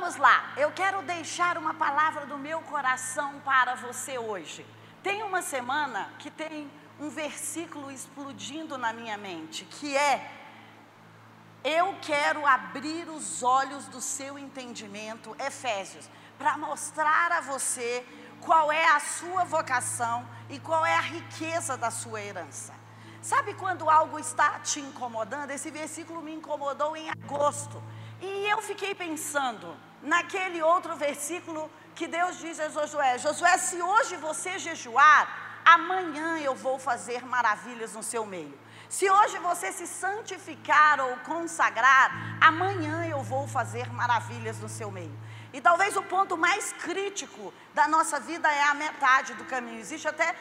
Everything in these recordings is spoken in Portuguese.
Vamos lá, eu quero deixar uma palavra do meu coração para você hoje. Tem uma semana que tem um versículo explodindo na minha mente, que é: Eu quero abrir os olhos do seu entendimento, Efésios, para mostrar a você qual é a sua vocação e qual é a riqueza da sua herança. Sabe quando algo está te incomodando? Esse versículo me incomodou em agosto. E eu fiquei pensando naquele outro versículo que Deus diz a Josué: Josué, se hoje você jejuar, amanhã eu vou fazer maravilhas no seu meio. Se hoje você se santificar ou consagrar, amanhã eu vou fazer maravilhas no seu meio. E talvez o ponto mais crítico da nossa vida é a metade do caminho. Existe até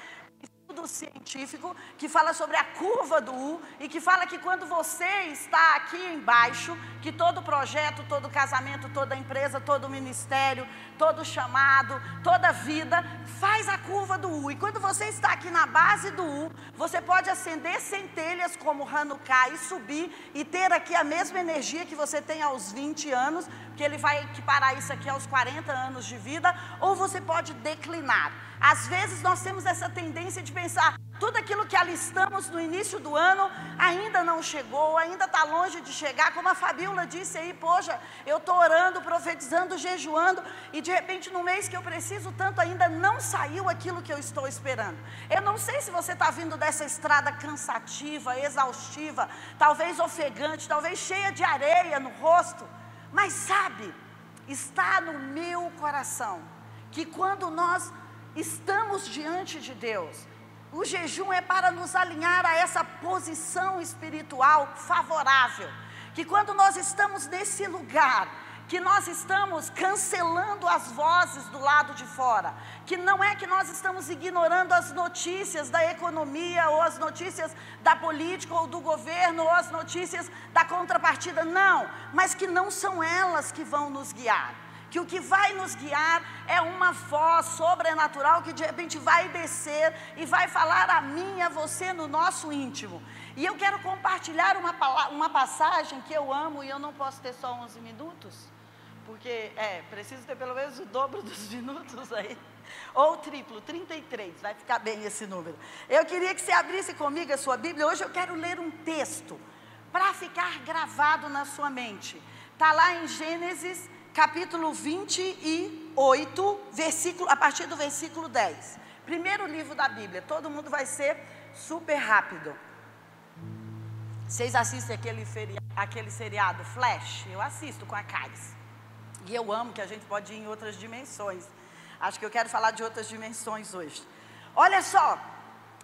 estudo científico que fala sobre a curva do U e que fala que quando você está aqui embaixo, que todo projeto, todo casamento, toda empresa, todo ministério, todo chamado, toda vida faz a curva do U. E quando você está aqui na base do U, você pode acender centelhas como Hanukkah e subir e ter aqui a mesma energia que você tem aos 20 anos, porque ele vai equiparar isso aqui aos 40 anos de vida, ou você pode declinar. Às vezes nós temos essa tendência de pensar, tudo aquilo que alistamos no início do ano ainda não chegou, ainda está longe de chegar, como a Fabíola disse aí, poxa, eu estou orando, profetizando, jejuando, e de repente no mês que eu preciso tanto ainda não saiu aquilo que eu estou esperando. Eu não sei se você está vindo dessa estrada cansativa, exaustiva, talvez ofegante, talvez cheia de areia no rosto, mas sabe, está no meu coração que quando nós estamos diante de Deus. O jejum é para nos alinhar a essa posição espiritual favorável. Que quando nós estamos nesse lugar, que nós estamos cancelando as vozes do lado de fora, que não é que nós estamos ignorando as notícias da economia, ou as notícias da política, ou do governo, ou as notícias da contrapartida, não, mas que não são elas que vão nos guiar que o que vai nos guiar é uma voz sobrenatural que de repente vai descer e vai falar a mim e a você no nosso íntimo. E eu quero compartilhar uma, uma passagem que eu amo e eu não posso ter só 11 minutos, porque é, preciso ter pelo menos o dobro dos minutos aí. Ou triplo, 33, vai ficar bem esse número. Eu queria que você abrisse comigo a sua Bíblia. Hoje eu quero ler um texto para ficar gravado na sua mente. Está lá em Gênesis capítulo 28, versículo, a partir do versículo 10. Primeiro livro da Bíblia, todo mundo vai ser super rápido. Vocês assistem aquele, aquele seriado Flash? Eu assisto com a Caris. E eu amo que a gente pode ir em outras dimensões. Acho que eu quero falar de outras dimensões hoje. Olha só,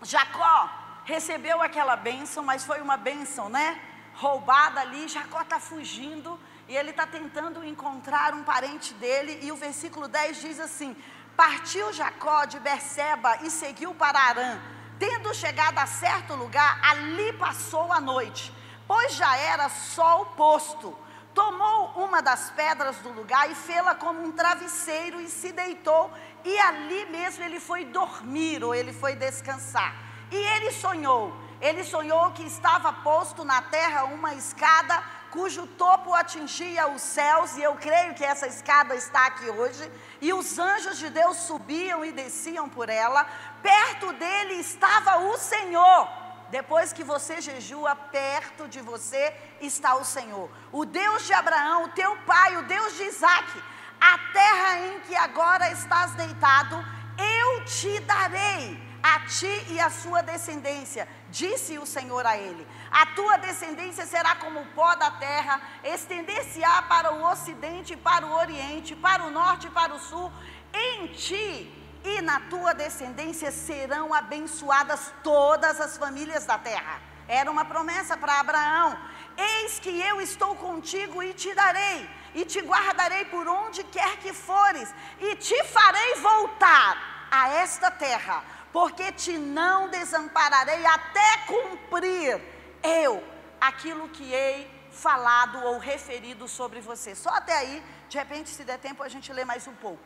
Jacó recebeu aquela bênção, mas foi uma bênção, né? Roubada ali, Jacó está fugindo e ele está tentando encontrar um parente dele, e o versículo 10 diz assim: Partiu Jacó de Berseba e seguiu para Arã. Tendo chegado a certo lugar, ali passou a noite, pois já era sol posto. Tomou uma das pedras do lugar e fê-la como um travesseiro e se deitou, e ali mesmo ele foi dormir, ou ele foi descansar. E ele sonhou, ele sonhou que estava posto na terra uma escada cujo topo atingia os céus, e eu creio que essa escada está aqui hoje, e os anjos de Deus subiam e desciam por ela, perto dele estava o Senhor. Depois que você jejua, perto de você está o Senhor, o Deus de Abraão, o teu pai, o Deus de Isaac. A terra em que agora estás deitado, eu te darei a ti e a sua descendência, disse o Senhor a ele. A tua descendência será como o pó da terra, estender-se-á para o ocidente, para o oriente, para o norte e para o sul. Em ti e na tua descendência serão abençoadas todas as famílias da terra. Era uma promessa para Abraão. Eis que eu estou contigo e te darei, e te guardarei por onde quer que fores, e te farei voltar a esta terra porque te não desampararei até cumprir eu aquilo que hei falado ou referido sobre você. Só até aí, de repente, se der tempo, a gente lê mais um pouco.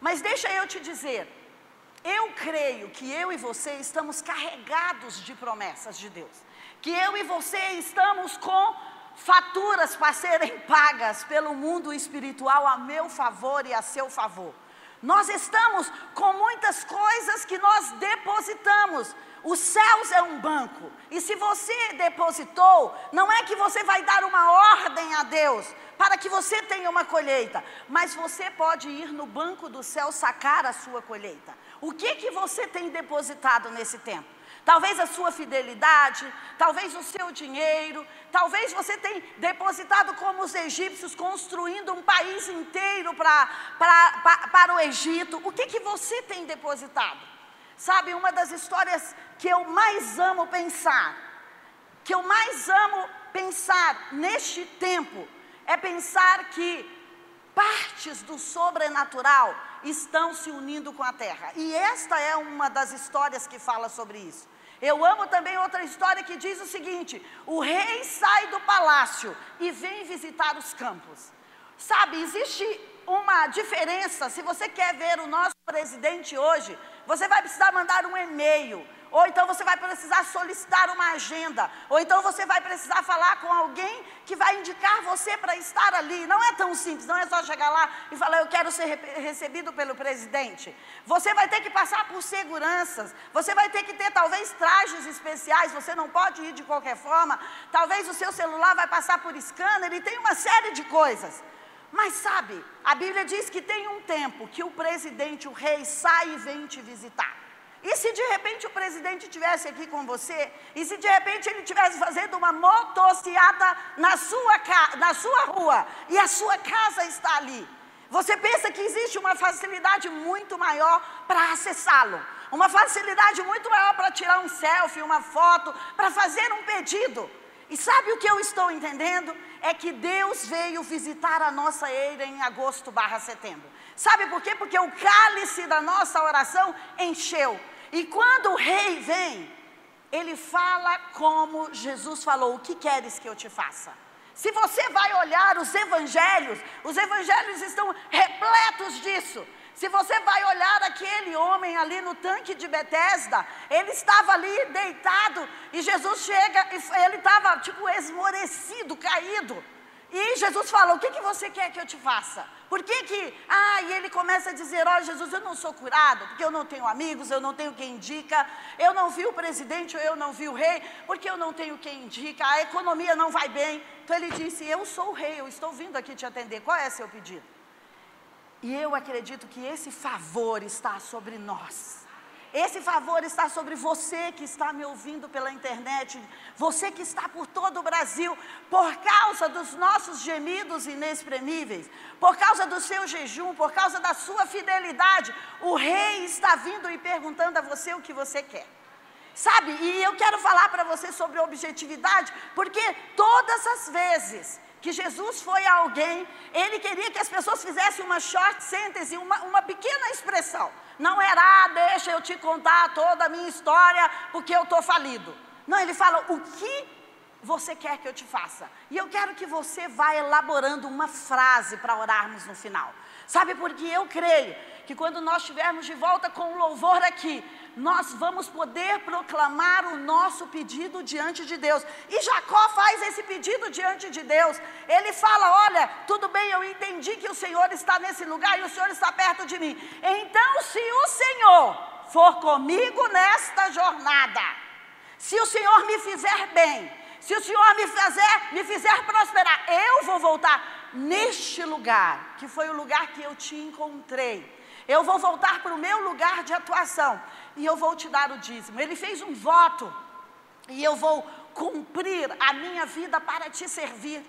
Mas deixa eu te dizer, eu creio que eu e você estamos carregados de promessas de Deus. Que eu e você estamos com faturas para serem pagas pelo mundo espiritual a meu favor e a seu favor. Nós estamos com muitas coisas que nós depositamos. Os céus é um banco. E se você depositou, não é que você vai dar uma ordem a Deus para que você tenha uma colheita, mas você pode ir no banco do céu sacar a sua colheita. O que que você tem depositado nesse tempo? Talvez a sua fidelidade, talvez o seu dinheiro, talvez você tenha depositado como os egípcios, construindo um país inteiro pra, pra, pra, para o Egito. O que, que você tem depositado? Sabe, uma das histórias que eu mais amo pensar, que eu mais amo pensar neste tempo, é pensar que partes do sobrenatural estão se unindo com a terra. E esta é uma das histórias que fala sobre isso. Eu amo também outra história que diz o seguinte: o rei sai do palácio e vem visitar os campos. Sabe, existe uma diferença. Se você quer ver o nosso presidente hoje, você vai precisar mandar um e-mail ou então você vai precisar solicitar uma agenda, ou então você vai precisar falar com alguém que vai indicar você para estar ali. Não é tão simples, não é só chegar lá e falar eu quero ser recebido pelo presidente. Você vai ter que passar por seguranças, você vai ter que ter talvez trajes especiais, você não pode ir de qualquer forma. Talvez o seu celular vai passar por scanner e tem uma série de coisas. Mas sabe, a Bíblia diz que tem um tempo que o presidente, o rei, sai e vem te visitar. E se de repente o presidente estivesse aqui com você, e se de repente ele estivesse fazendo uma motociata na sua, na sua rua, e a sua casa está ali, você pensa que existe uma facilidade muito maior para acessá-lo, uma facilidade muito maior para tirar um selfie, uma foto, para fazer um pedido. E sabe o que eu estou entendendo? É que Deus veio visitar a nossa eira em agosto barra setembro. Sabe por quê? Porque o cálice da nossa oração encheu. E quando o rei vem, ele fala como Jesus falou: O que queres que eu te faça? Se você vai olhar os evangelhos, os evangelhos estão repletos disso. Se você vai olhar aquele homem ali no tanque de Betesda, ele estava ali deitado e Jesus chega e ele estava tipo esmorecido, caído. E Jesus fala: O que, que você quer que eu te faça? Por que que, ah, e ele começa a dizer: Olha, Jesus, eu não sou curado, porque eu não tenho amigos, eu não tenho quem indica, eu não vi o presidente, eu não vi o rei, porque eu não tenho quem indica, a economia não vai bem. Então ele disse: Eu sou o rei, eu estou vindo aqui te atender, qual é seu pedido? E eu acredito que esse favor está sobre nós. Esse favor está sobre você que está me ouvindo pela internet, você que está por todo o Brasil, por causa dos nossos gemidos inexprimíveis, por causa do seu jejum, por causa da sua fidelidade. O Rei está vindo e perguntando a você o que você quer. Sabe, e eu quero falar para você sobre objetividade, porque todas as vezes que Jesus foi alguém, ele queria que as pessoas fizessem uma short sentence, uma, uma pequena expressão. Não era, ah, deixa eu te contar toda a minha história, porque eu estou falido. Não, ele fala, o que você quer que eu te faça? E eu quero que você vá elaborando uma frase para orarmos no final. Sabe, porque eu creio que quando nós estivermos de volta com o louvor aqui, nós vamos poder proclamar o nosso pedido diante de Deus. E Jacó faz esse pedido diante de Deus. Ele fala: Olha, tudo bem, eu entendi que o Senhor está nesse lugar e o Senhor está perto de mim. Então, se o Senhor for comigo nesta jornada, se o Senhor me fizer bem, se o Senhor me fizer, me fizer prosperar, eu vou voltar neste lugar, que foi o lugar que eu te encontrei. Eu vou voltar para o meu lugar de atuação e eu vou te dar o dízimo. Ele fez um voto e eu vou cumprir a minha vida para te servir.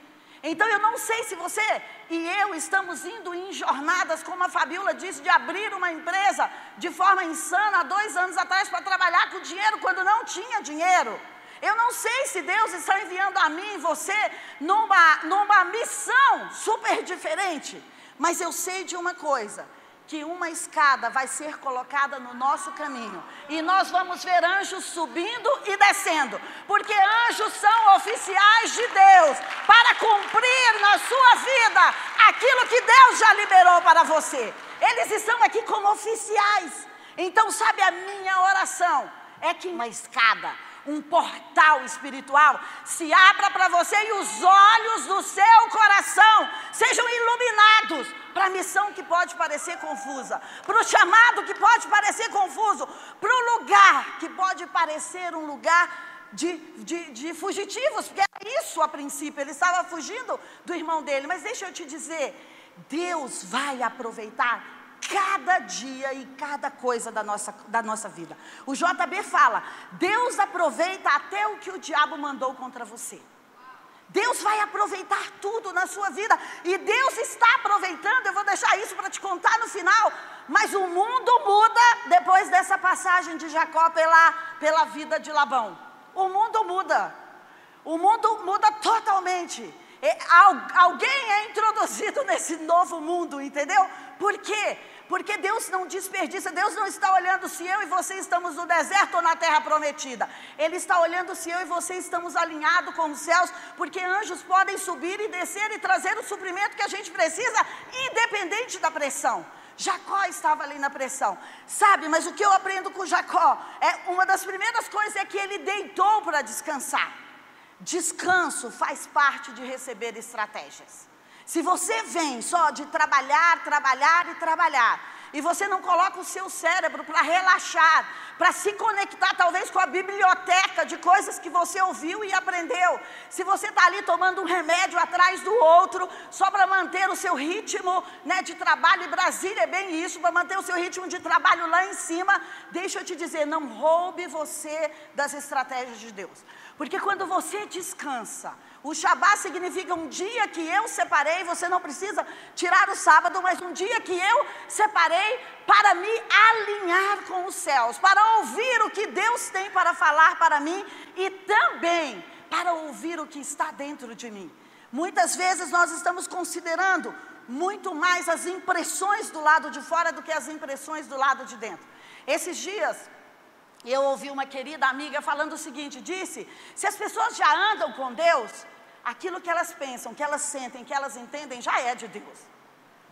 Então eu não sei se você e eu estamos indo em jornadas, como a Fabiola disse, de abrir uma empresa de forma insana há dois anos atrás para trabalhar com dinheiro quando não tinha dinheiro. Eu não sei se Deus está enviando a mim e você numa, numa missão super diferente, mas eu sei de uma coisa: que uma escada vai ser colocada no nosso caminho e nós vamos ver anjos subindo e descendo, porque anjos são oficiais de Deus para cumprir na sua vida aquilo que Deus já liberou para você. Eles estão aqui como oficiais. Então, sabe, a minha oração é que uma escada, um portal espiritual se abra para você e os olhos do seu coração sejam iluminados para a missão que pode parecer confusa, para o chamado que pode parecer confuso, para o lugar que pode parecer um lugar de, de, de, fugitivos, porque era isso a princípio, ele estava fugindo do irmão dele. Mas deixa eu te dizer, Deus vai aproveitar cada dia e cada coisa da nossa, da nossa vida. O JB fala: Deus aproveita até o que o diabo mandou contra você. Deus vai aproveitar tudo na sua vida e Deus está aproveitando. Eu vou deixar isso para te contar no final. Mas o mundo muda depois dessa passagem de Jacó pela, pela vida de Labão. O mundo muda. O mundo muda totalmente. alguém é introduzido nesse novo mundo, entendeu? Por quê? Porque Deus não desperdiça, Deus não está olhando se eu e você estamos no deserto ou na terra prometida. Ele está olhando se eu e você estamos alinhados com os céus, porque anjos podem subir e descer e trazer o suprimento que a gente precisa, independente da pressão. Jacó estava ali na pressão. Sabe, mas o que eu aprendo com Jacó é uma das primeiras coisas é que ele deitou para descansar. Descanso faz parte de receber estratégias. Se você vem só de trabalhar, trabalhar e trabalhar, e você não coloca o seu cérebro para relaxar, para se conectar talvez com a biblioteca de coisas que você ouviu e aprendeu. Se você está ali tomando um remédio atrás do outro, só para manter o seu ritmo né, de trabalho, e Brasília é bem isso, para manter o seu ritmo de trabalho lá em cima, deixa eu te dizer, não roube você das estratégias de Deus. Porque quando você descansa, o Shabá significa um dia que eu separei, você não precisa tirar o sábado, mas um dia que eu separei para me alinhar com os céus, para ouvir o que Deus tem para falar para mim e também para ouvir o que está dentro de mim. Muitas vezes nós estamos considerando muito mais as impressões do lado de fora do que as impressões do lado de dentro. Esses dias, eu ouvi uma querida amiga falando o seguinte: disse, se as pessoas já andam com Deus, aquilo que elas pensam, que elas sentem, que elas entendem, já é de Deus.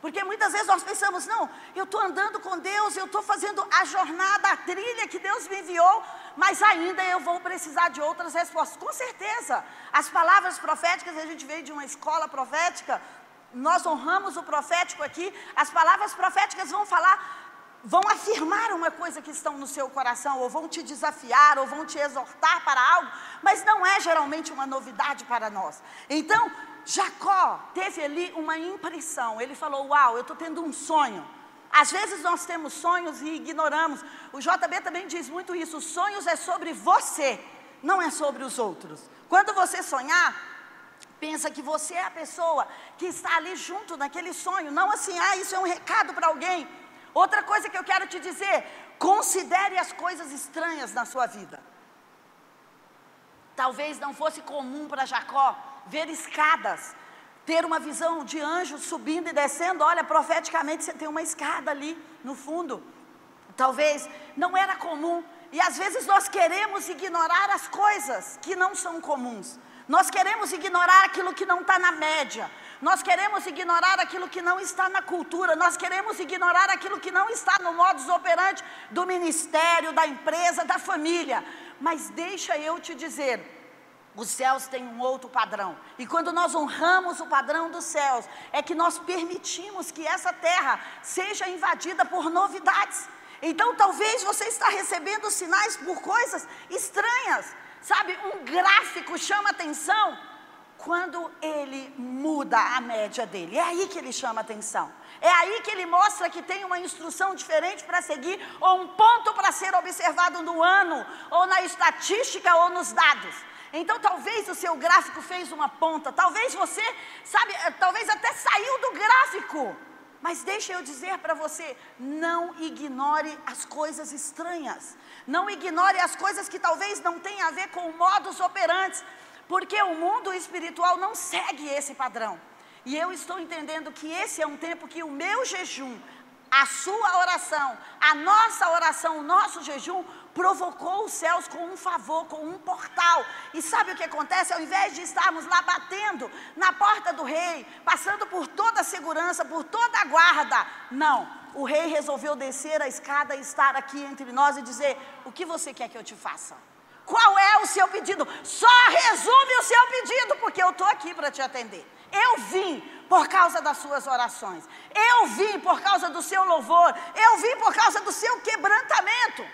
Porque muitas vezes nós pensamos, não, eu estou andando com Deus, eu estou fazendo a jornada, a trilha que Deus me enviou, mas ainda eu vou precisar de outras respostas. Com certeza, as palavras proféticas, a gente veio de uma escola profética, nós honramos o profético aqui, as palavras proféticas vão falar vão afirmar uma coisa que estão no seu coração, ou vão te desafiar, ou vão te exortar para algo, mas não é geralmente uma novidade para nós. Então, Jacó teve ali uma impressão, ele falou: Uau, eu estou tendo um sonho. Às vezes nós temos sonhos e ignoramos. O JB também diz muito isso: sonhos é sobre você, não é sobre os outros. Quando você sonhar, pensa que você é a pessoa que está ali junto naquele sonho, não assim, ah, isso é um recado para alguém. Outra coisa que eu quero te dizer: considere as coisas estranhas na sua vida. Talvez não fosse comum para Jacó ver escadas, ter uma visão de anjos subindo e descendo. Olha, profeticamente você tem uma escada ali no fundo. Talvez não era comum. E às vezes nós queremos ignorar as coisas que não são comuns. Nós queremos ignorar aquilo que não está na média. Nós queremos ignorar aquilo que não está na cultura, nós queremos ignorar aquilo que não está no modus operandi do ministério, da empresa, da família. Mas deixa eu te dizer, os céus têm um outro padrão. E quando nós honramos o padrão dos céus, é que nós permitimos que essa terra seja invadida por novidades. Então, talvez você está recebendo sinais por coisas estranhas. Sabe, um gráfico chama atenção quando ele muda a média dele. É aí que ele chama atenção. É aí que ele mostra que tem uma instrução diferente para seguir, ou um ponto para ser observado no ano, ou na estatística, ou nos dados. Então, talvez o seu gráfico fez uma ponta, talvez você, sabe, eh, talvez até saiu do gráfico. Mas deixa eu dizer para você: não ignore as coisas estranhas. Não ignore as coisas que talvez não tenham a ver com modus operandi. Porque o mundo espiritual não segue esse padrão. E eu estou entendendo que esse é um tempo que o meu jejum, a sua oração, a nossa oração, o nosso jejum provocou os céus com um favor, com um portal. E sabe o que acontece? Ao invés de estarmos lá batendo na porta do rei, passando por toda a segurança, por toda a guarda, não. O rei resolveu descer a escada e estar aqui entre nós e dizer: O que você quer que eu te faça? Qual é o seu pedido? Só resume o seu pedido, porque eu estou aqui para te atender. Eu vim por causa das suas orações. Eu vim por causa do seu louvor. Eu vim por causa do seu quebrantamento.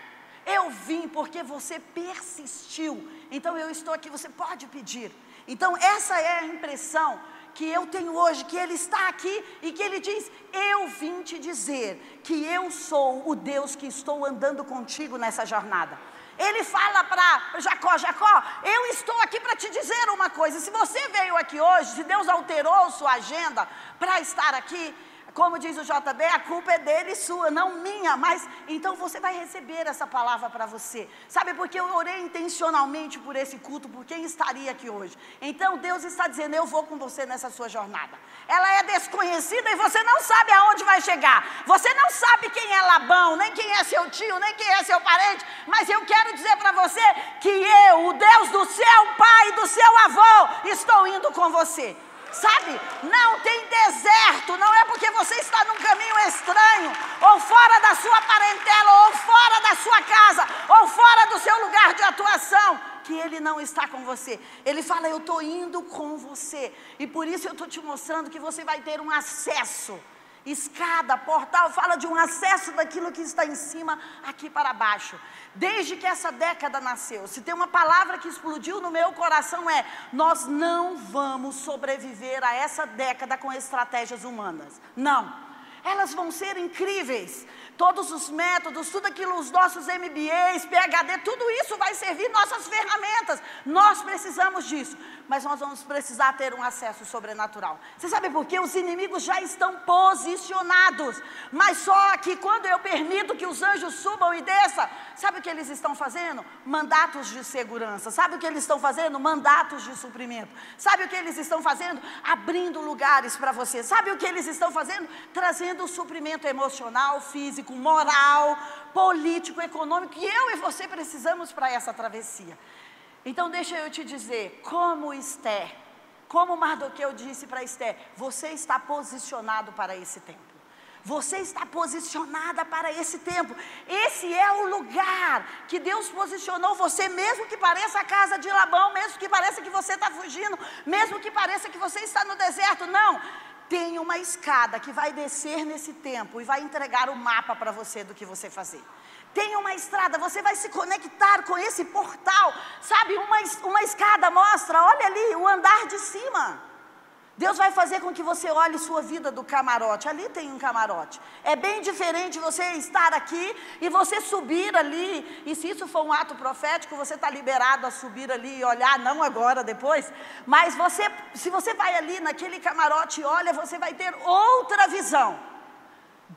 Eu vim porque você persistiu. Então eu estou aqui, você pode pedir. Então essa é a impressão que eu tenho hoje, que Ele está aqui e que Ele diz: Eu vim te dizer que eu sou o Deus que estou andando contigo nessa jornada. Ele fala para Jacó: Jacó, eu estou aqui para te dizer uma coisa. Se você veio aqui hoje, se Deus alterou sua agenda para estar aqui, como diz o JB, a culpa é dele e sua, não minha, mas então você vai receber essa palavra para você. Sabe porque eu orei intencionalmente por esse culto, por quem estaria aqui hoje. Então Deus está dizendo: Eu vou com você nessa sua jornada. Ela é desconhecida e você não sabe aonde vai chegar. Você não sabe quem é Labão, nem quem é seu tio, nem quem é seu parente, mas eu quero dizer para você que eu, o Deus do seu pai e do seu avô, estou indo com você. Sabe? Não tem deserto, não é porque você está num caminho estranho, ou fora da sua parentela, ou fora da sua casa, ou fora do seu lugar de atuação, que Ele não está com você. Ele fala: Eu estou indo com você, e por isso eu estou te mostrando que você vai ter um acesso Escada, portal, fala de um acesso daquilo que está em cima aqui para baixo. Desde que essa década nasceu, se tem uma palavra que explodiu no meu coração é: nós não vamos sobreviver a essa década com estratégias humanas. Não. Elas vão ser incríveis, todos os métodos, tudo aquilo, os nossos MBAs, PHD, tudo isso vai servir nossas ferramentas. Nós precisamos disso, mas nós vamos precisar ter um acesso sobrenatural. Você sabe por quê? Os inimigos já estão posicionados, mas só que quando eu permito que os anjos subam e desçam, sabe o que eles estão fazendo? Mandatos de segurança. Sabe o que eles estão fazendo? Mandatos de suprimento. Sabe o que eles estão fazendo? Abrindo lugares para você. Sabe o que eles estão fazendo? Trazendo suprimento emocional, físico moral, político, econômico, que eu e você precisamos para essa travessia. Então, deixa eu te dizer, como Esther, como Mardoqueu disse para Esther, você está posicionado para esse tempo. Você está posicionada para esse tempo. Esse é o lugar que Deus posicionou você, mesmo que pareça a casa de Labão, mesmo que pareça que você está fugindo, mesmo que pareça que você está no deserto. Não, tem uma escada que vai descer nesse tempo e vai entregar o mapa para você do que você fazer. Tem uma estrada, você vai se conectar com esse portal, sabe? Uma, uma escada mostra, olha ali, o andar de cima. Deus vai fazer com que você olhe sua vida do camarote. Ali tem um camarote. É bem diferente você estar aqui e você subir ali. E se isso for um ato profético, você está liberado a subir ali e olhar, não agora, depois. Mas você, se você vai ali naquele camarote e olha, você vai ter outra visão.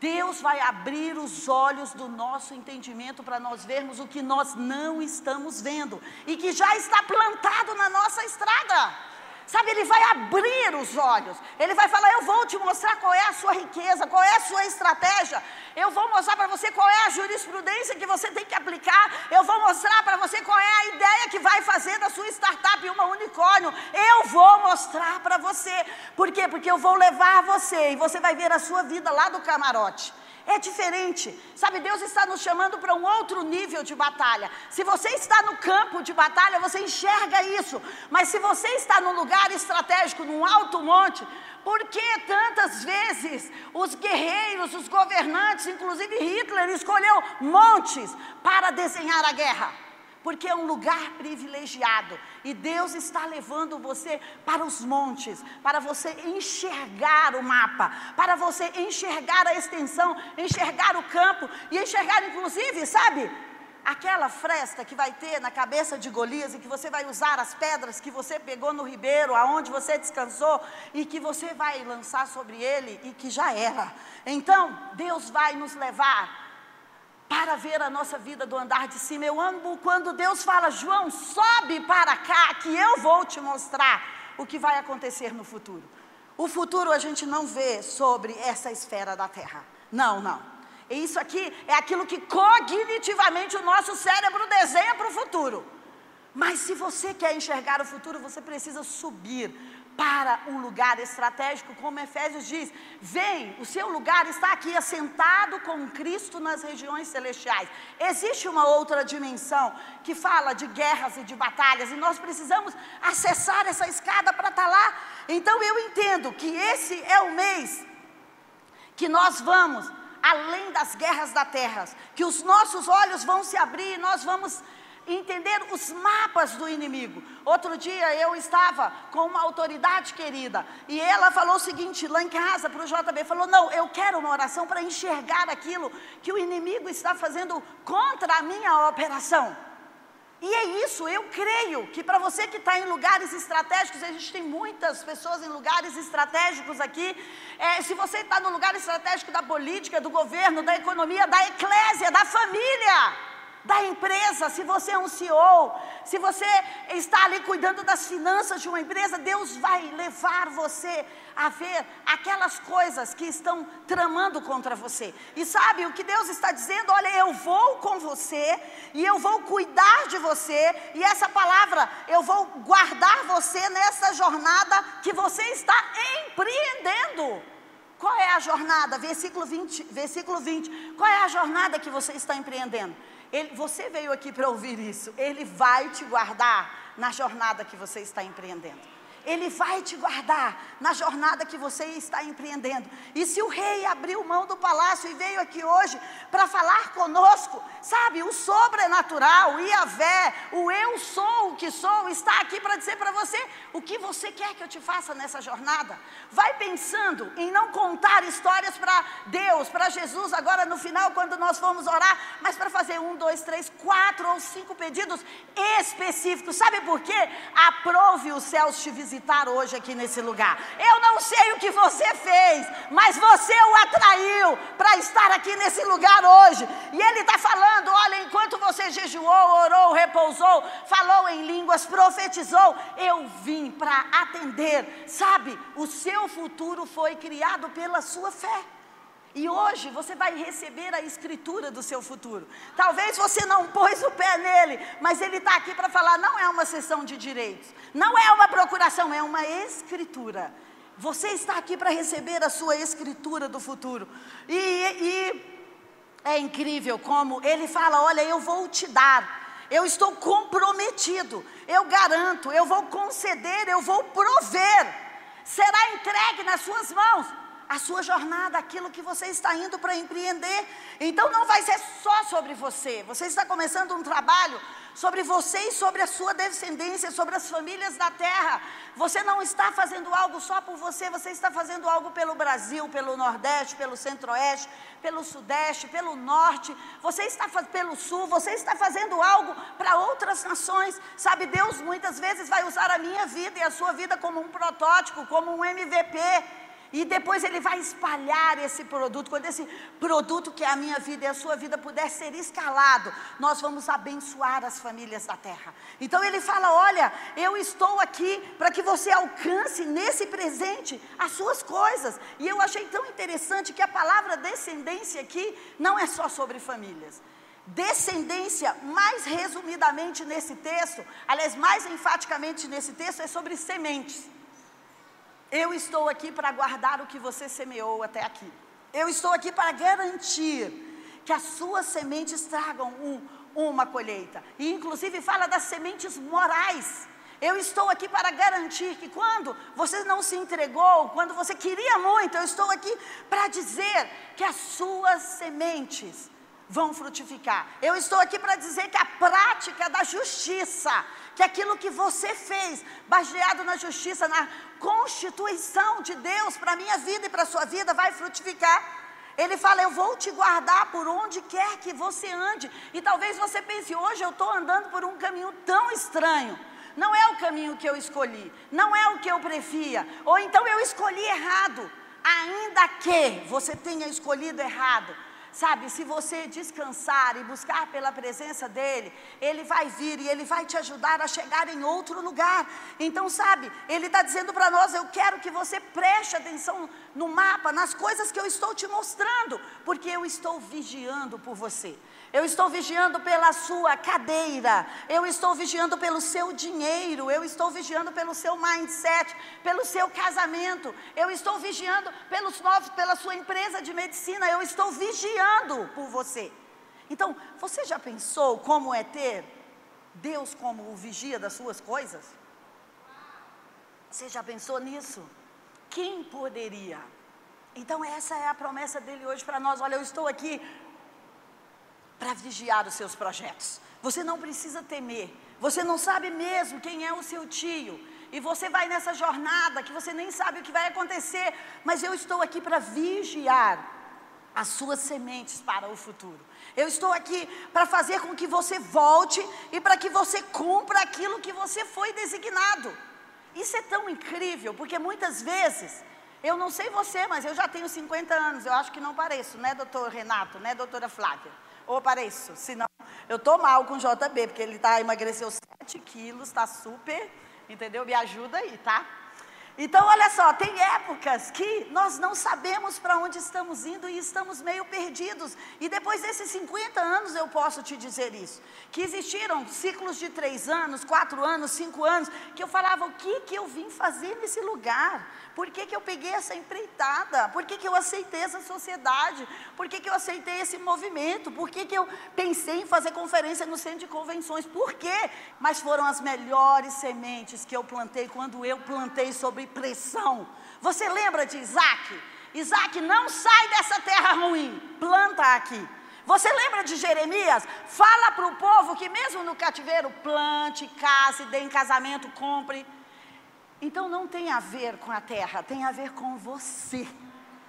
Deus vai abrir os olhos do nosso entendimento para nós vermos o que nós não estamos vendo e que já está plantado na nossa estrada. Sabe, ele vai abrir os olhos. Ele vai falar: Eu vou te mostrar qual é a sua riqueza, qual é a sua estratégia. Eu vou mostrar para você qual é a jurisprudência que você tem que aplicar. Eu vou mostrar para você qual é a ideia que vai fazer da sua startup uma unicórnio. Eu vou mostrar para você. Por quê? Porque eu vou levar você e você vai ver a sua vida lá do camarote. É diferente. Sabe, Deus está nos chamando para um outro nível de batalha. Se você está no campo de batalha, você enxerga isso. Mas se você está num lugar estratégico, num alto monte, por que tantas vezes os guerreiros, os governantes, inclusive Hitler, escolheu montes para desenhar a guerra? Porque é um lugar privilegiado e Deus está levando você para os montes, para você enxergar o mapa, para você enxergar a extensão, enxergar o campo e enxergar, inclusive, sabe, aquela fresta que vai ter na cabeça de Golias e que você vai usar as pedras que você pegou no ribeiro, aonde você descansou e que você vai lançar sobre ele e que já era. Então, Deus vai nos levar para ver a nossa vida do andar de cima. Eu amo quando Deus fala, João, sobe para cá, que eu vou te mostrar o que vai acontecer no futuro. O futuro a gente não vê sobre essa esfera da terra. Não, não. Isso aqui é aquilo que cognitivamente o nosso cérebro desenha para o futuro. Mas se você quer enxergar o futuro, você precisa subir para um lugar estratégico, como Efésios diz: vem, o seu lugar está aqui assentado com Cristo nas regiões celestiais. Existe uma outra dimensão que fala de guerras e de batalhas, e nós precisamos acessar essa escada para estar tá lá. Então eu entendo que esse é o mês que nós vamos além das guerras da terra, que os nossos olhos vão se abrir, nós vamos entender os mapas do inimigo. Outro dia eu estava com uma autoridade querida e ela falou o seguinte lá em casa para o JB, falou: "Não, eu quero uma oração para enxergar aquilo que o inimigo está fazendo contra a minha operação". E é isso, eu creio que para você que está em lugares estratégicos, a gente tem muitas pessoas em lugares estratégicos aqui. É, se você está no lugar estratégico da política, do governo, da economia, da eclésia, da família, da empresa, se você é um CEO, se você está ali cuidando das finanças de uma empresa, Deus vai levar você a ver aquelas coisas que estão tramando contra você. E sabe o que Deus está dizendo? Olha, eu vou com você e eu vou cuidar de você, e essa palavra, eu vou guardar você nessa jornada que você está empreendendo. Qual é a jornada? Versículo 20, versículo 20. Qual é a jornada que você está empreendendo? Ele, você veio aqui para ouvir isso. Ele vai te guardar na jornada que você está empreendendo. Ele vai te guardar na jornada que você está empreendendo. E se o rei abriu mão do palácio e veio aqui hoje para falar conosco, sabe, o sobrenatural, o Iavé, o eu sou o que sou, está aqui para dizer para você o que você quer que eu te faça nessa jornada. Vai pensando em não contar histórias para Deus, para Jesus, agora no final, quando nós formos orar, mas para fazer um, dois, três, quatro ou cinco pedidos específicos. Sabe por quê? Aprove os céus te visitar visitar hoje aqui nesse lugar. Eu não sei o que você fez, mas você o atraiu para estar aqui nesse lugar hoje. E ele está falando: olha, enquanto você jejuou, orou, repousou, falou em línguas, profetizou, eu vim para atender. Sabe, o seu futuro foi criado pela sua fé. E hoje você vai receber a escritura do seu futuro. Talvez você não pôs o pé nele, mas ele está aqui para falar: não é uma sessão de direitos, não é uma procuração, é uma escritura. Você está aqui para receber a sua escritura do futuro. E, e é incrível como ele fala: olha, eu vou te dar. Eu estou comprometido, eu garanto, eu vou conceder, eu vou prover. Será entregue nas suas mãos a sua jornada, aquilo que você está indo para empreender. Então não vai ser só sobre você. Você está começando um trabalho sobre você e sobre a sua descendência, sobre as famílias da terra. Você não está fazendo algo só por você, você está fazendo algo pelo Brasil, pelo Nordeste, pelo Centro-Oeste, pelo Sudeste, pelo Norte. Você está pelo Sul, você está fazendo algo para outras nações. Sabe, Deus muitas vezes vai usar a minha vida e a sua vida como um protótipo, como um MVP e depois ele vai espalhar esse produto. Quando esse produto, que é a minha vida e a sua vida, puder ser escalado, nós vamos abençoar as famílias da terra. Então ele fala: Olha, eu estou aqui para que você alcance nesse presente as suas coisas. E eu achei tão interessante que a palavra descendência aqui não é só sobre famílias. Descendência, mais resumidamente nesse texto, aliás, mais enfaticamente nesse texto, é sobre sementes. Eu estou aqui para guardar o que você semeou até aqui. Eu estou aqui para garantir que as suas sementes tragam um, uma colheita. E inclusive fala das sementes morais. Eu estou aqui para garantir que quando você não se entregou, quando você queria muito, eu estou aqui para dizer que as suas sementes vão frutificar. Eu estou aqui para dizer que a prática da justiça, que aquilo que você fez, baseado na justiça, na constituição de Deus para a minha vida e para a sua vida, vai frutificar. Ele fala: Eu vou te guardar por onde quer que você ande. E talvez você pense: hoje eu estou andando por um caminho tão estranho. Não é o caminho que eu escolhi, não é o que eu prefia, ou então eu escolhi errado. Ainda que você tenha escolhido errado, Sabe, se você descansar e buscar pela presença dEle, Ele vai vir e Ele vai te ajudar a chegar em outro lugar. Então, sabe, Ele está dizendo para nós: eu quero que você preste atenção no mapa, nas coisas que eu estou te mostrando, porque eu estou vigiando por você. Eu estou vigiando pela sua cadeira, eu estou vigiando pelo seu dinheiro, eu estou vigiando pelo seu mindset, pelo seu casamento, eu estou vigiando pelos novos, pela sua empresa de medicina, eu estou vigiando por você. Então, você já pensou como é ter Deus como o vigia das suas coisas? Você já pensou nisso? Quem poderia? Então, essa é a promessa dele hoje para nós. Olha, eu estou aqui para vigiar os seus projetos. Você não precisa temer. Você não sabe mesmo quem é o seu tio. E você vai nessa jornada que você nem sabe o que vai acontecer. Mas eu estou aqui para vigiar as suas sementes para o futuro. Eu estou aqui para fazer com que você volte e para que você cumpra aquilo que você foi designado. Isso é tão incrível, porque muitas vezes, eu não sei você, mas eu já tenho 50 anos, eu acho que não pareço, né, doutor Renato, né, doutora Flávia? Ou pareço? Senão, eu estou mal com o JB, porque ele tá, emagreceu 7 quilos, está super, entendeu? Me ajuda aí, tá? Então, olha só, tem épocas que nós não sabemos para onde estamos indo e estamos meio perdidos. E depois desses 50 anos eu posso te dizer isso. Que existiram ciclos de três anos, quatro anos, cinco anos, que eu falava, o que, que eu vim fazer nesse lugar? Por que, que eu peguei essa empreitada? Por que, que eu aceitei essa sociedade? Por que, que eu aceitei esse movimento? Por que, que eu pensei em fazer conferência no centro de convenções? Por quê? Mas foram as melhores sementes que eu plantei quando eu plantei sobre pressão. Você lembra de Isaac? Isaac, não sai dessa terra ruim, planta aqui. Você lembra de Jeremias? Fala para o povo que mesmo no cativeiro, plante, case, dê em casamento, compre. Então não tem a ver com a terra, tem a ver com você.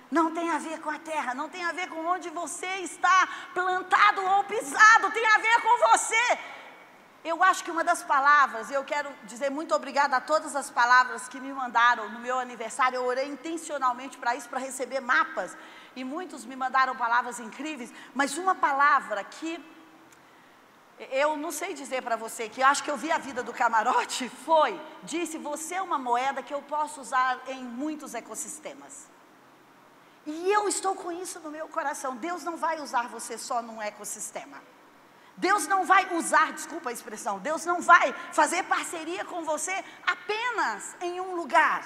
Não tem a ver com a terra, não tem a ver com onde você está plantado ou pisado, tem a ver com você. Eu acho que uma das palavras, eu quero dizer muito obrigada a todas as palavras que me mandaram no meu aniversário. Eu orei intencionalmente para isso, para receber mapas. E muitos me mandaram palavras incríveis. Mas uma palavra que eu não sei dizer para você que acho que eu vi a vida do camarote foi, disse, você é uma moeda que eu posso usar em muitos ecossistemas. E eu estou com isso no meu coração. Deus não vai usar você só num ecossistema. Deus não vai usar, desculpa a expressão, Deus não vai fazer parceria com você apenas em um lugar.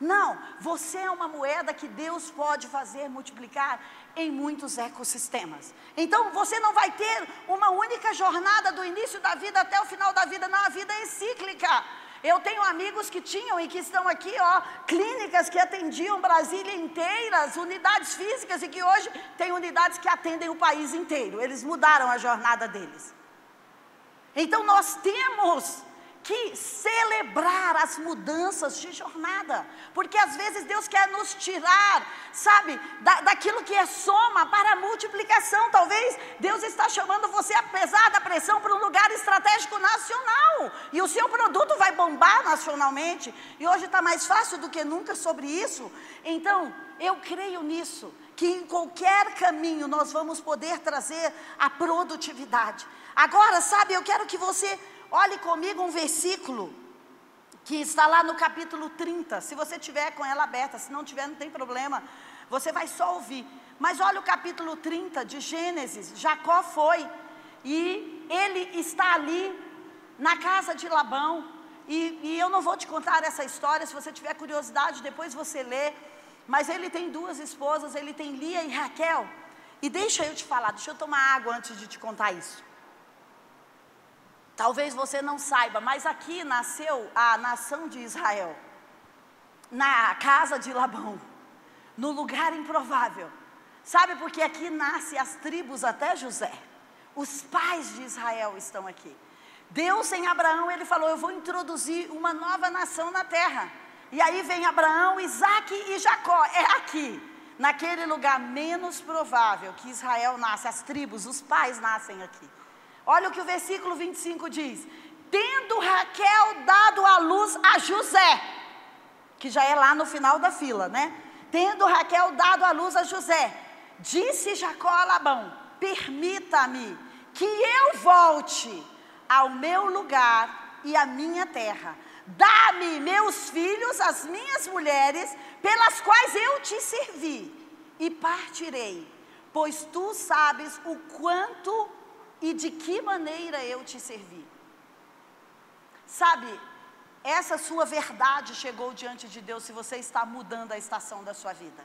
Não, você é uma moeda que Deus pode fazer multiplicar em muitos ecossistemas. Então você não vai ter uma única jornada do início da vida até o final da vida, não, a vida é cíclica. Eu tenho amigos que tinham e que estão aqui, ó, clínicas que atendiam Brasília inteiras, unidades físicas e que hoje tem unidades que atendem o país inteiro. Eles mudaram a jornada deles. Então nós temos que celebrar as mudanças de jornada, porque às vezes Deus quer nos tirar, sabe, da, daquilo que é soma para a multiplicação. Talvez Deus está chamando você, apesar da pressão, para um lugar estratégico nacional, e o seu produto vai bombar nacionalmente, e hoje está mais fácil do que nunca sobre isso. Então, eu creio nisso, que em qualquer caminho nós vamos poder trazer a produtividade. Agora, sabe, eu quero que você Olhe comigo um versículo que está lá no capítulo 30. Se você tiver com ela aberta, se não tiver, não tem problema. Você vai só ouvir. Mas olha o capítulo 30 de Gênesis. Jacó foi e ele está ali na casa de Labão. E, e, eu não vou te contar essa história, se você tiver curiosidade, depois você lê. Mas ele tem duas esposas, ele tem Lia e Raquel. E deixa eu te falar, deixa eu tomar água antes de te contar isso. Talvez você não saiba, mas aqui nasceu a nação de Israel, na casa de Labão, no lugar improvável. Sabe porque aqui nasce as tribos até José. Os pais de Israel estão aqui. Deus em Abraão, ele falou: Eu vou introduzir uma nova nação na terra. E aí vem Abraão, Isaac e Jacó. É aqui, naquele lugar menos provável que Israel nasce, as tribos, os pais nascem aqui. Olha o que o versículo 25 diz: Tendo Raquel dado a luz a José, que já é lá no final da fila, né? Tendo Raquel dado a luz a José, disse Jacó a Labão: Permita-me que eu volte ao meu lugar e à minha terra, Dá-me meus filhos, as minhas mulheres, pelas quais eu te servi, e partirei, pois tu sabes o quanto e de que maneira eu te servi. Sabe, essa sua verdade chegou diante de Deus se você está mudando a estação da sua vida.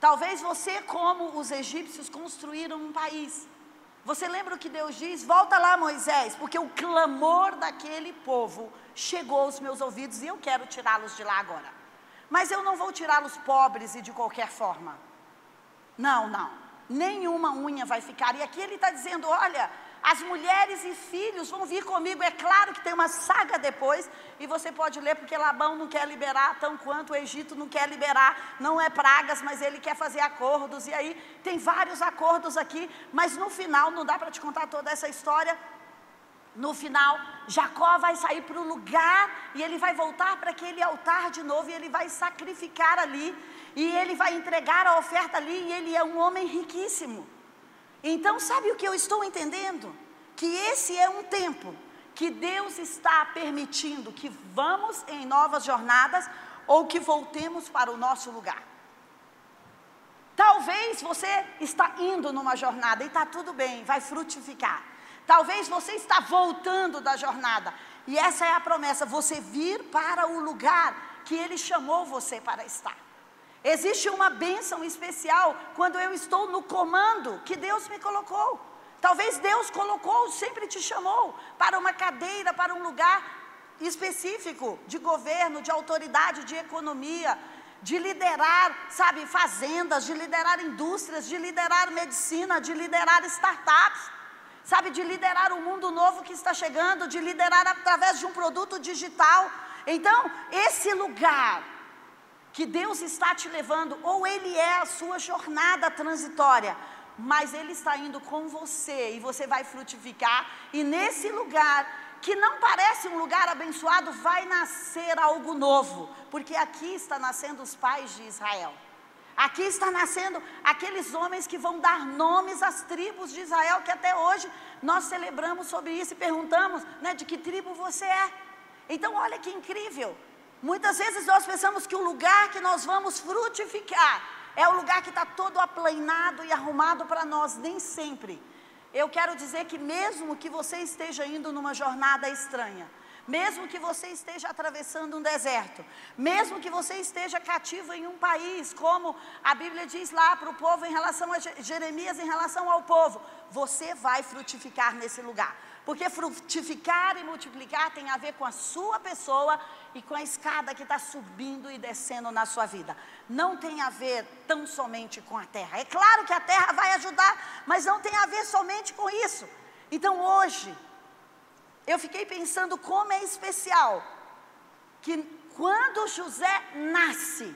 Talvez você, como os egípcios, construíram um país. Você lembra o que Deus diz? Volta lá, Moisés, porque o clamor daquele povo chegou aos meus ouvidos e eu quero tirá-los de lá agora. Mas eu não vou tirá-los pobres e de qualquer forma. Não, não. Nenhuma unha vai ficar. E aqui ele está dizendo: olha, as mulheres e filhos vão vir comigo. É claro que tem uma saga depois, e você pode ler, porque Labão não quer liberar, tão quanto o Egito não quer liberar, não é pragas, mas ele quer fazer acordos. E aí tem vários acordos aqui, mas no final, não dá para te contar toda essa história. No final, Jacó vai sair para o lugar e ele vai voltar para aquele altar de novo e ele vai sacrificar ali e ele vai entregar a oferta ali e ele é um homem riquíssimo. Então, sabe o que eu estou entendendo? Que esse é um tempo que Deus está permitindo que vamos em novas jornadas ou que voltemos para o nosso lugar. Talvez você está indo numa jornada e está tudo bem, vai frutificar. Talvez você está voltando da jornada e essa é a promessa, você vir para o lugar que Ele chamou você para estar. Existe uma bênção especial quando eu estou no comando que Deus me colocou. Talvez Deus colocou, sempre te chamou para uma cadeira, para um lugar específico de governo, de autoridade, de economia, de liderar, sabe, fazendas, de liderar indústrias, de liderar medicina, de liderar startups, sabe, de liderar o mundo novo que está chegando, de liderar através de um produto digital. Então, esse lugar que Deus está te levando, ou Ele é a sua jornada transitória, mas Ele está indo com você e você vai frutificar, e nesse lugar que não parece um lugar abençoado, vai nascer algo novo, porque aqui está nascendo os pais de Israel. Aqui está nascendo aqueles homens que vão dar nomes às tribos de Israel, que até hoje nós celebramos sobre isso e perguntamos né, de que tribo você é. Então, olha que incrível. Muitas vezes nós pensamos que o lugar que nós vamos frutificar é o lugar que está todo aplainado e arrumado para nós, nem sempre. Eu quero dizer que, mesmo que você esteja indo numa jornada estranha, mesmo que você esteja atravessando um deserto, mesmo que você esteja cativo em um país, como a Bíblia diz lá para o povo em relação a Jeremias, em relação ao povo, você vai frutificar nesse lugar. Porque frutificar e multiplicar tem a ver com a sua pessoa e com a escada que está subindo e descendo na sua vida. Não tem a ver tão somente com a terra. É claro que a terra vai ajudar, mas não tem a ver somente com isso. Então hoje, eu fiquei pensando como é especial que quando José nasce,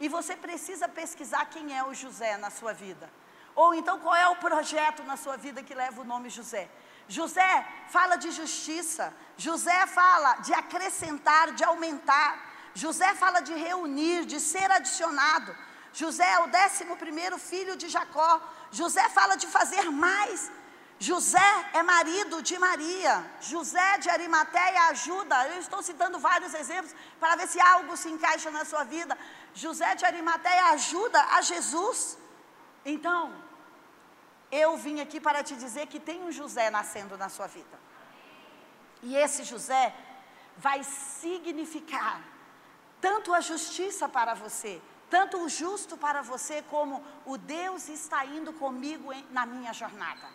e você precisa pesquisar quem é o José na sua vida, ou então qual é o projeto na sua vida que leva o nome José. José fala de justiça, José fala de acrescentar, de aumentar, José fala de reunir, de ser adicionado. José é o décimo primeiro filho de Jacó. José fala de fazer mais. José é marido de Maria. José de Arimateia ajuda. Eu estou citando vários exemplos para ver se algo se encaixa na sua vida. José de Arimateia ajuda a Jesus. Então, eu vim aqui para te dizer que tem um José nascendo na sua vida. E esse José vai significar tanto a justiça para você, tanto o justo para você, como o Deus está indo comigo na minha jornada.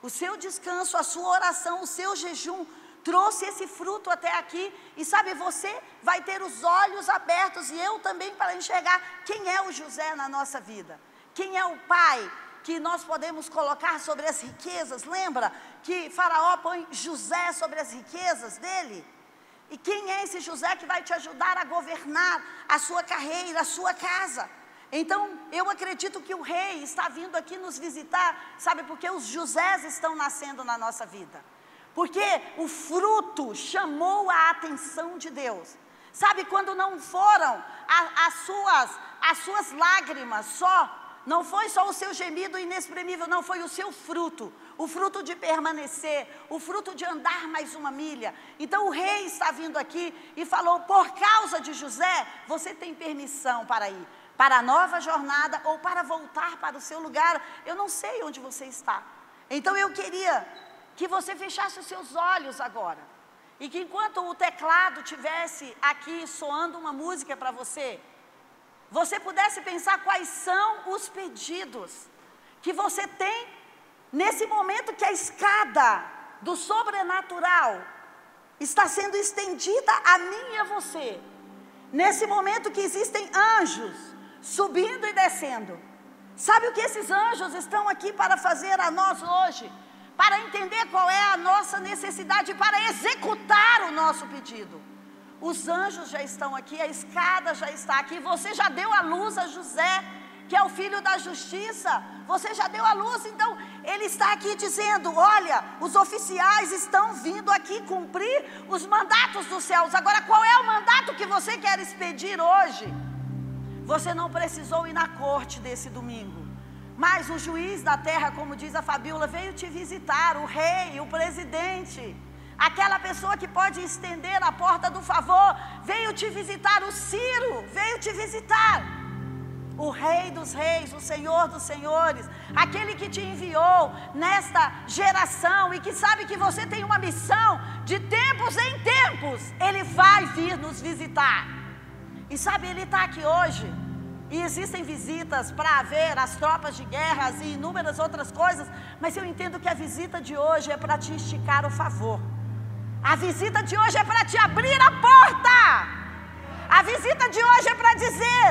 O seu descanso, a sua oração, o seu jejum trouxe esse fruto até aqui. E sabe, você vai ter os olhos abertos e eu também para enxergar quem é o José na nossa vida. Quem é o pai que nós podemos colocar sobre as riquezas. Lembra que Faraó põe José sobre as riquezas dele? E quem é esse José que vai te ajudar a governar a sua carreira, a sua casa? Então, eu acredito que o rei está vindo aqui nos visitar, sabe, porque os Josés estão nascendo na nossa vida. Porque o fruto chamou a atenção de Deus. Sabe, quando não foram as, suas, as suas lágrimas só não foi só o seu gemido inexprimível, não, foi o seu fruto, o fruto de permanecer, o fruto de andar mais uma milha. Então o rei está vindo aqui e falou: por causa de José, você tem permissão para ir para a nova jornada ou para voltar para o seu lugar. Eu não sei onde você está. Então eu queria que você fechasse os seus olhos agora. E que enquanto o teclado tivesse aqui soando uma música para você, você pudesse pensar quais são os pedidos que você tem nesse momento que a escada do sobrenatural está sendo estendida a mim e a você. Nesse momento que existem anjos subindo e descendo. Sabe o que esses anjos estão aqui para fazer a nós hoje? Para entender qual é a nossa necessidade, para executar o nosso pedido. Os anjos já estão aqui, a escada já está aqui. Você já deu a luz a José, que é o filho da justiça. Você já deu a luz, então ele está aqui dizendo: Olha, os oficiais estão vindo aqui cumprir os mandatos dos céus. Agora, qual é o mandato que você quer expedir hoje? Você não precisou ir na corte desse domingo. Mas o juiz da terra, como diz a Fabíola, veio te visitar, o rei, o presidente. Aquela pessoa que pode estender a porta do favor, veio te visitar. O Ciro veio te visitar. O Rei dos Reis, o Senhor dos Senhores, aquele que te enviou nesta geração e que sabe que você tem uma missão de tempos em tempos, ele vai vir nos visitar. E sabe, ele está aqui hoje. E existem visitas para ver as tropas de guerras e inúmeras outras coisas, mas eu entendo que a visita de hoje é para te esticar o favor. A visita de hoje é para te abrir a porta. A visita de hoje é para dizer: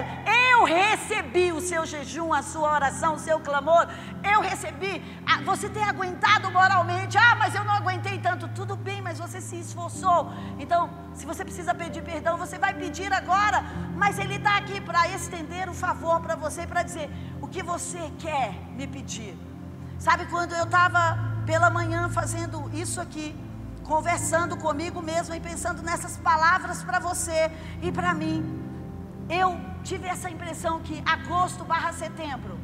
Eu recebi o seu jejum, a sua oração, o seu clamor. Eu recebi. Ah, você tem aguentado moralmente. Ah, mas eu não aguentei tanto. Tudo bem, mas você se esforçou. Então, se você precisa pedir perdão, você vai pedir agora. Mas Ele está aqui para estender o favor para você, para dizer: O que você quer me pedir? Sabe quando eu estava pela manhã fazendo isso aqui? Conversando comigo mesmo e pensando nessas palavras para você e para mim. Eu tive essa impressão que agosto barra setembro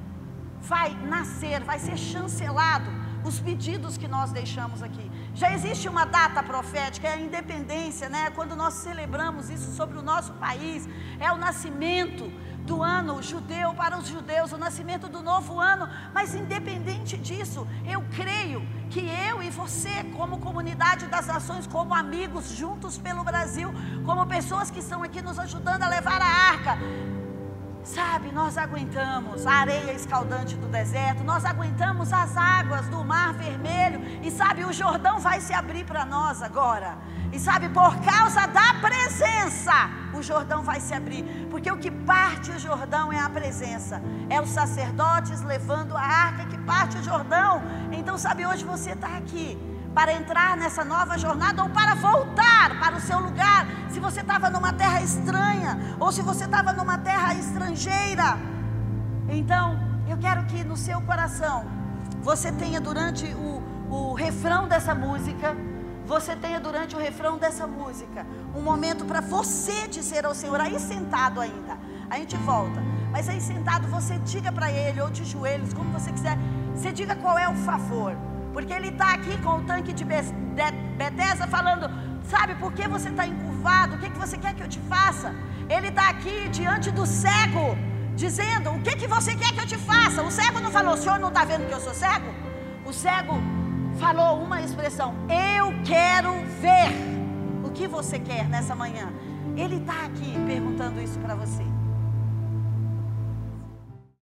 vai nascer, vai ser chancelado os pedidos que nós deixamos aqui. Já existe uma data profética, é a independência, né? Quando nós celebramos isso sobre o nosso país, é o nascimento do ano judeu para os judeus, o nascimento do novo ano, mas independente disso, eu creio que eu e você, como comunidade das nações, como amigos juntos pelo Brasil, como pessoas que estão aqui nos ajudando a levar a arca, Sabe, nós aguentamos a areia escaldante do deserto, nós aguentamos as águas do mar vermelho, e sabe, o Jordão vai se abrir para nós agora. E sabe, por causa da presença, o Jordão vai se abrir, porque o que parte o Jordão é a presença, é os sacerdotes levando a arca que parte o Jordão. Então, sabe, hoje você está aqui para entrar nessa nova jornada ou para voltar para o seu lugar. Se você estava numa terra estranha ou se você estava numa terra estrangeira. Então, eu quero que no seu coração você tenha durante o, o refrão dessa música, você tenha durante o refrão dessa música um momento para você dizer ao Senhor, aí sentado ainda, a gente volta, mas aí sentado você diga para Ele, ou de joelhos, como você quiser, você diga qual é o favor. Porque ele está aqui com o tanque de Bethesda falando, sabe por que você está encurvado? O que, que você quer que eu te faça? Ele está aqui diante do cego, dizendo, o que, que você quer que eu te faça? O cego não falou, o senhor não está vendo que eu sou cego? O cego falou uma expressão, eu quero ver. O que você quer nessa manhã? Ele está aqui perguntando isso para você.